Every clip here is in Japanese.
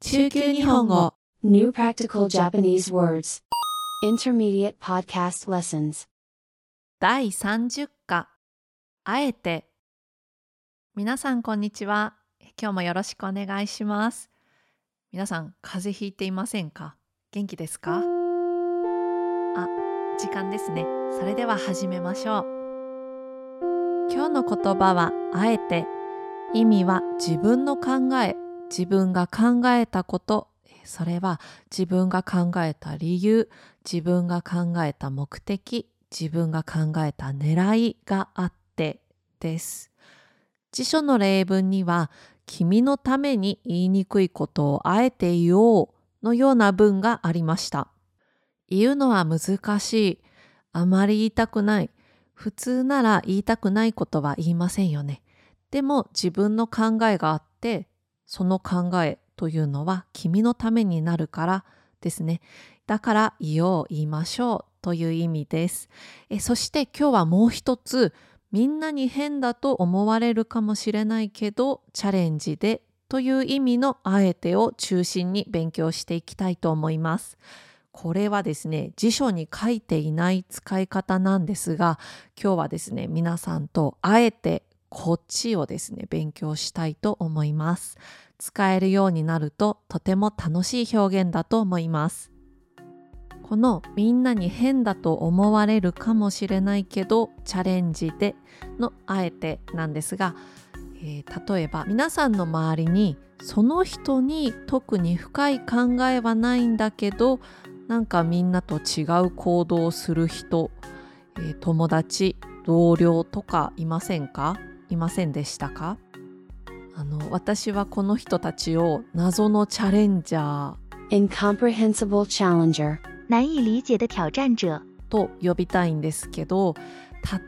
中級日本語。New Practical Japanese Words. Intermediate Podcast Lessons. 第30課。あえて。皆さんこんにちは。今日もよろしくお願いします。皆さん風邪ひいていませんか？元気ですか？あ時間ですね。それでは始めましょう。今日の言葉はあえて。意味は自分の考え自分が考えたことそれは自分が考えた理由自分が考えた目的自分が考えた狙いがあってです。辞書の例文には君のために言いにくいことをあえて言おうのような文がありました。言うのは難しい。あまり言いたくない。普通なら言いたくないことは言いませんよね。でも自分の考えがあってその考えというのは君のためになるからですね。だから言おう言いましょうという意味です。えそして今日はもう一つみんなに変だと思われるかもしれないけどチャレンジでという意味のあえてを中心に勉強していきたいと思います。これはですね辞書に書いていない使い方なんですが今日はですね皆さんとあえてこっちをですね勉強したいと思います。使えるようになるととても楽しい表現だと思います。このみんなに変だと思われるかもしれないけどチャレンジでのあえてなんですが、えー、例えば皆さんの周りにその人に特に深い考えはないんだけどなんかみんなと違う行動をする人、えー、友達同僚とかいませんか？いませんでしたか？あの私はこの人たちを謎のチャレンジャー Incomprehensible Challenger. 難以理解的挑戰者。と呼びたいんですけど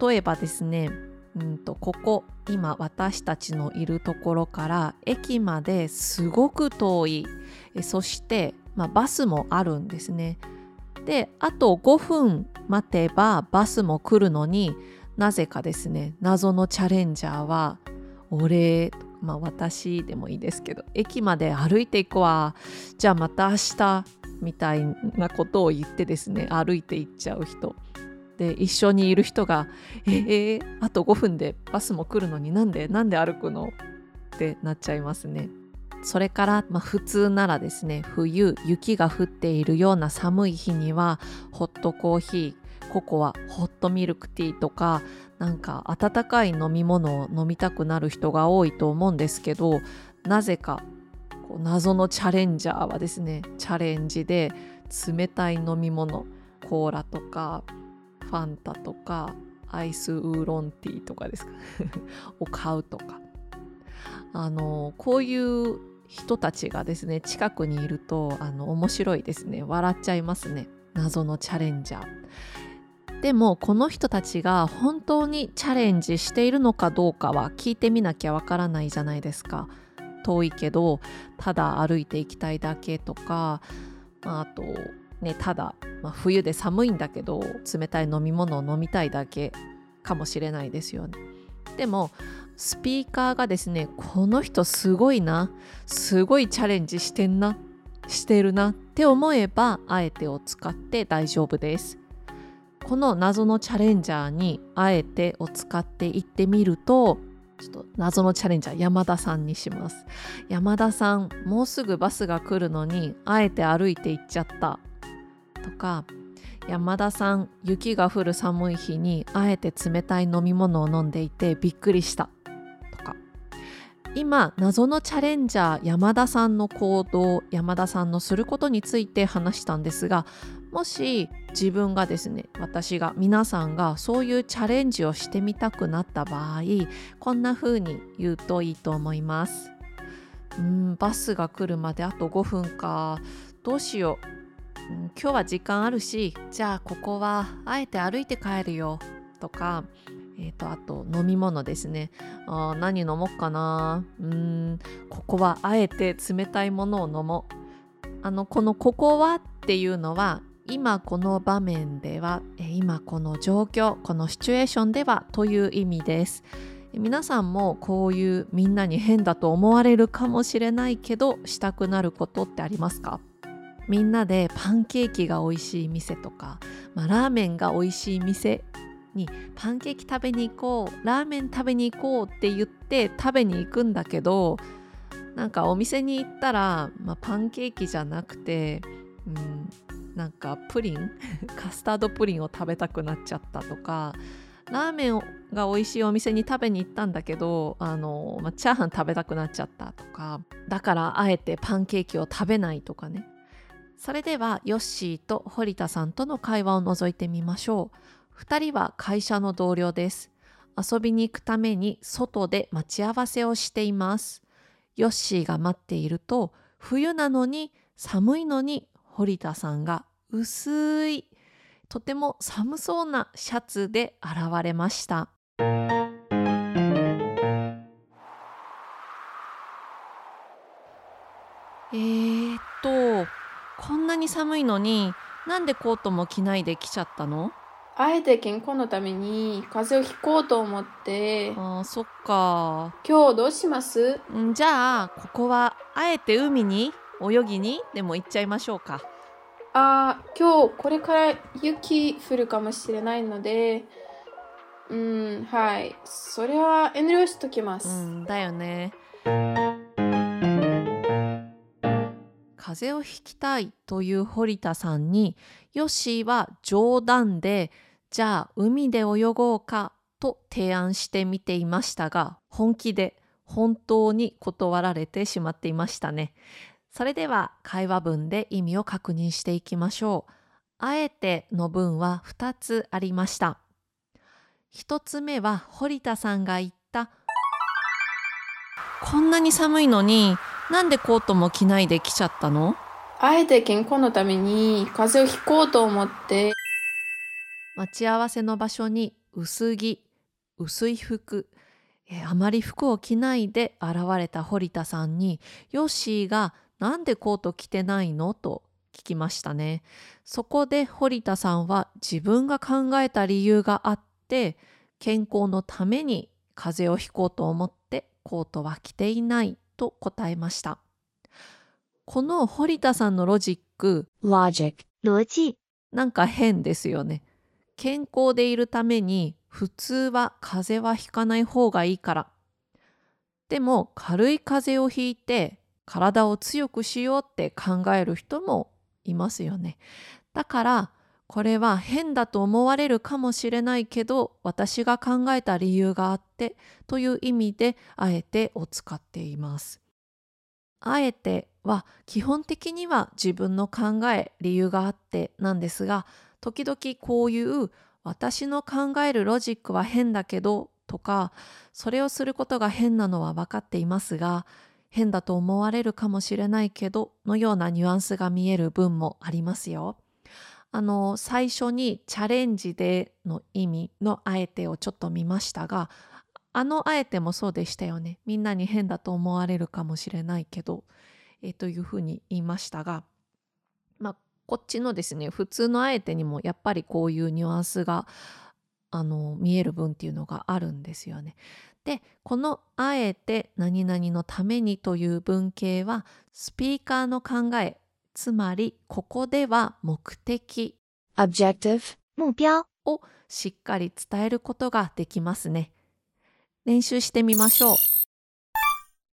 例えばですねうんとここ今私たちのいるところから駅まですごく遠い。そして、まあ、バスもあるんですね。であと5分待てばバスも来るのになぜかですね謎のチャレンジャーは俺まあ私でもいいですけど駅まで歩いていくわじゃあまた明日みたいなことを言ってですね歩いて行っちゃう人で一緒にいる人が「えー、あと5分でバスも来るのになんでなんで歩くの?」ってなっちゃいますね。それから、まあ、普通ならですね冬雪が降っているような寒い日にはホットコーヒーココアホットミルクティーとかなんか温かい飲み物を飲みたくなる人が多いと思うんですけどなぜかこう謎のチャレンジャーはですねチャレンジで冷たい飲み物コーラとかファンタとかアイスウーロンティーとかですか？を買うとか。あのこういう人たちがですね近くにいるとあの面白いですね。笑っちゃいますね。謎のチャレンジャー。でもこの人たちが本当にチャレンジしているのかどうかは聞いてみなきゃわからないじゃないですか。遠いけどただ歩いていきたいだけとか、まあ、あとねただ、まあ、冬で寒いんだけど冷たい飲み物を飲みたいだけかもしれないですよね。でもスピーカーがですねこの人すごいなすごいチャレンジしてんなしてるなって思えばあえてを使って大丈夫です。この謎のチャレンジャーにあえてを使っていってみるとちょっと謎のチャレンジャー山田さんにします。山田さんもうすぐバスが来るのにあえて歩いて行っちゃった。とか山田さん雪が降る寒い日にあえて冷たい飲み物を飲んでいてびっくりした。とか。今謎のチャレンジャー山田さんの行動山田さんのすることについて話したんですがもし自分がですね私が皆さんがそういうチャレンジをしてみたくなった場合こんな風に言うといいと思います。うんバスが来るまであと5分か。どうしよう、うん、今日は時間あるしじゃあここはあえて歩いて帰るよ。とかえーと、あと飲み物ですね。あ何飲もうかな。うんここはあえて冷たいものを飲もう。あのこの「ここは」っていうのは今この場面では今この状況このシチュエーションではという意味です。皆さんもこういうみんなに変だと思われるかもしれないけどしたくなることってありますか？みんなでパンケーキが美味しい店とか、まあ、ラーメンが美味しい店にパンケーキ食べに行こうラーメン食べに行こうって言って食べに行くんだけどなんかお店に行ったら、まあ、パンケーキじゃなくて、うん、なんかプリンカスタードプリンを食べたくなっちゃったとかラーメンが美味しいお店に食べに行ったんだけどあの、まあ、チャーハン食べたくなっちゃったとかだからあえてパンケーキを食べないとかね。それではヨッシーと堀田さんとの会話を覗いてみましょう。2人は会社の同僚です。遊びに行くために外で待ち合わせをしています。ヨッシーが待っていると冬なのに寒いのに堀田さんが薄いとても寒そうなシャツで現れました。えー、っとこんなに寒いのになんでコートも着ないで来ちゃったの？あえて健康のために風邪をひこうと思って。あーそっか。今日どうします？んじゃあここはあえて海に？泳ぎに？でも行っちゃいましょうかあ今日これから雪降るかもしれないので、うん、はい。それは遠慮しときます。うん、だよね。風邪をひきたいという堀田さんに、ヨッシーは冗談で、じゃあ海で泳ごうかと提案してみていましたが、本気で本当に断られてしまっていましたね。それでは会話文で意味を確認していきましょう。あえての文は2つありました。1つ目は堀田さんが言ったこんなに寒いのになんでコートも着ないで来ちゃったの？あえて健康のために風邪をひこうと思って待ち合わせの場所に薄着薄い服えあまり服を着ないで現れた堀田さんにヨッシーがなんでコート着てないの？と聞きましたね。そこで堀田さんは自分が考えた理由があって健康のために風邪をひこうと思ってコートは着ていないと答えました。この堀田さんのロジック logic 逻辑なんか変ですよね。健康でいるために普通は風邪はひかない方がいいから。でも軽い風邪をひいて体を強くしようって考える人もいますよね。だからこれは変だと思われるかもしれないけど私が考えた理由があってという意味であえてを使っています。あえては基本的には自分の考え理由があってなんですが時々こういう私の考えるロジックは変だけどとかそれをすることが変なのは分かっていますが変だと思われるかもしれないけどのようなニュアンスが見える文もありますよ。あの最初にチャレンジでの意味のあえてをちょっと見ましたがあのあえてもそうでしたよね。みんなに変だと思われるかもしれないけど、えというふうに言いましたが、まあ、こっちのですね普通のあえてにもやっぱりこういうニュアンスがあの見える文っていうのがあるんですよね。でこの「あえて何々のために」という文型はスピーカーの考えつまりここでは目的 objective 目標をしっかり伝えることができますね。練習してみましょう。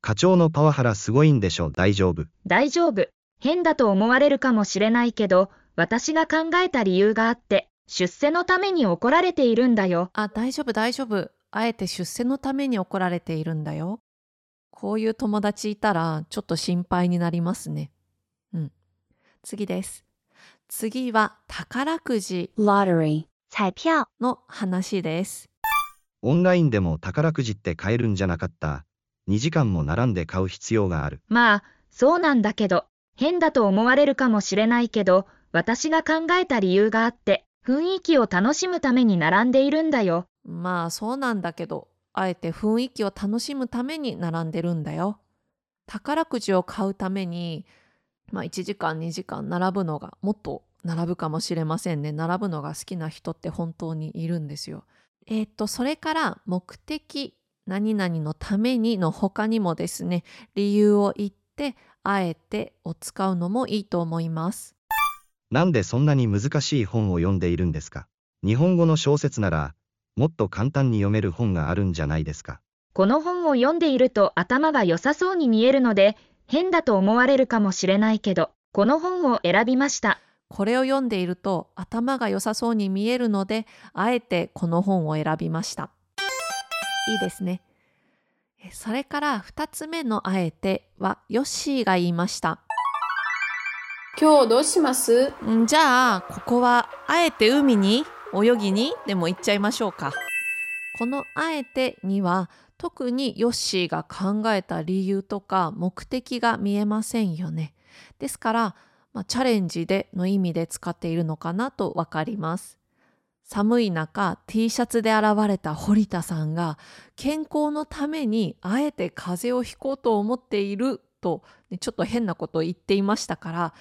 課長のパワハラすごいんでしょ大丈夫。大丈夫。変だと思われるかもしれないけど、私が考えた理由があって、出世のために怒られているんだよ。あ、大丈夫大丈夫。あえて出世のために怒られているんだよ。こういう友達いたらちょっと心配になりますね。うん。次です。次は宝くじ lottery 彩票の話です。オンラインでも宝くじって買えるんじゃなかった。2時間も並んで買う必要がある。まあ、そうなんだけど、変だと思われるかもしれないけど、私が考えた理由があって、雰囲気を楽しむために並んでいるんだよ。まあそうなんだけど、あえて雰囲気を楽しむために並んでるんだよ。宝くじを買うために、まあ1時間2時間並ぶのがもっと並ぶかもしれませんね。並ぶのが好きな人って本当にいるんですよ。えっ、と、それから目的何々のためにの他にもですね、理由を言って、あえてを使うのもいいと思います。なんでそんなに難しい本を読んでいるんですか？日本語の小説なら、もっと簡単に読める本があるんじゃないですか？この本を読んでいると頭が良さそうに見えるので、変だと思われるかもしれないけど、この本を選びました。これを読んでいると頭が良さそうに見えるので、あえてこの本を選びました。いいですね。えそれから2つ目のあえてはヨッシーが言いました。今日どうします？んじゃあここはあえて海に泳ぎにでも行っちゃいましょうか。このあえてには特にヨッシーが考えた理由とか目的が見えませんよね。ですから、まあ、チャレンジでの意味で使っているのかなとわかります。寒い中 T シャツで現れた堀田さんが健康のためにあえて風邪をひこうと思っていると、ねちょっと変なことを言っていましたから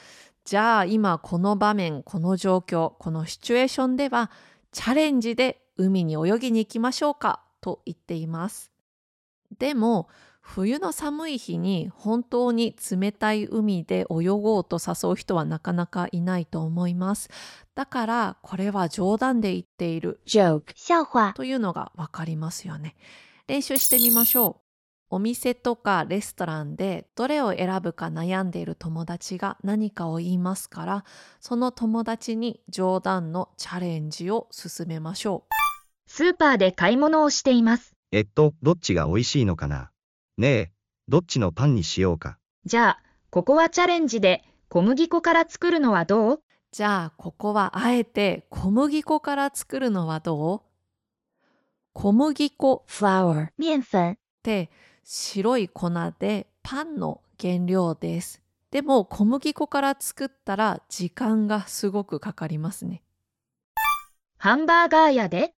じゃあ今この場面この状況このシチュエーションではチャレンジで海に泳ぎに行きましょうかと言っています。でも冬の寒い日に本当に冷たい海で泳ごうと誘う人はなかなかいないと思います。だからこれは冗談で言っている joke, というのがわかりますよね。練習してみましょう。お店とかレストランでどれを選ぶか悩んでいる友達が何かを言いますから、その友達に冗談のチャレンジを進めましょう。スーパーで買い物をしています。えっと、どっちが美味しいのかな？ねえ、どっちのパンにしようか？じゃあ、ここはチャレンジで小麦粉から作るのはどう？じゃあここはあえて小麦粉から作るのはどう？小麦粉 flour, 面粉、って白い粉でパンの原料です。でも小麦粉から作ったら時間がすごくかかりますね。ハンバーガー屋で？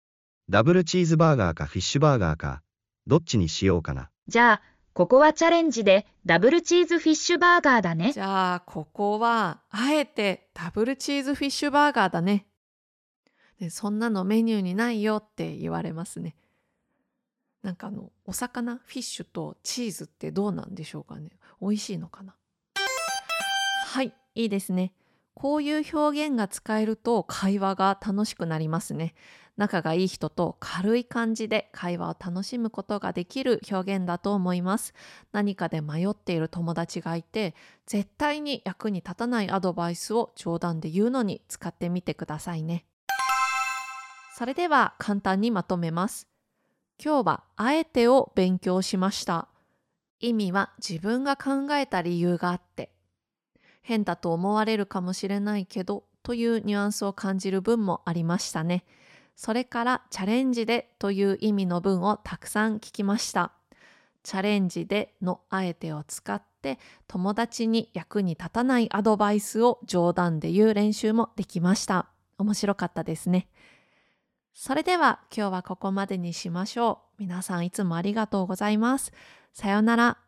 ダブルチーズバーガーかフィッシュバーガーか、どっちにしようかな。じゃあ、ここはチャレンジでダブルチーズフィッシュバーガーだねじ。ゃあここはあえてダブルチーズフィッシュバーガーだね。でそんなのメニューにないよって言われますね。なんかあのお魚フィッシュとチーズってどうなんでしょうかね。美味しいのかな？はい、いいですね。こういう表現が使えると会話が楽しくなりますね。仲がいい人と軽い感じで会話を楽しむことができる表現だと思います。何かで迷っている友達がいて絶対に役に立たないアドバイスを冗談で言うのに使ってみてくださいね。それでは簡単にまとめます。今日はあえてを勉強しました。意味は自分が考えた理由があって変だと思われるかもしれないけどというニュアンスを感じる文もありましたね。それからチャレンジでという意味の文をたくさん聞きました。チャレンジでのあえてを使って友達に役に立たないアドバイスを冗談で言う練習もできました。面白かったですね。それでは今日はここまでにしましょう。皆さんいつもありがとうございます。さようなら。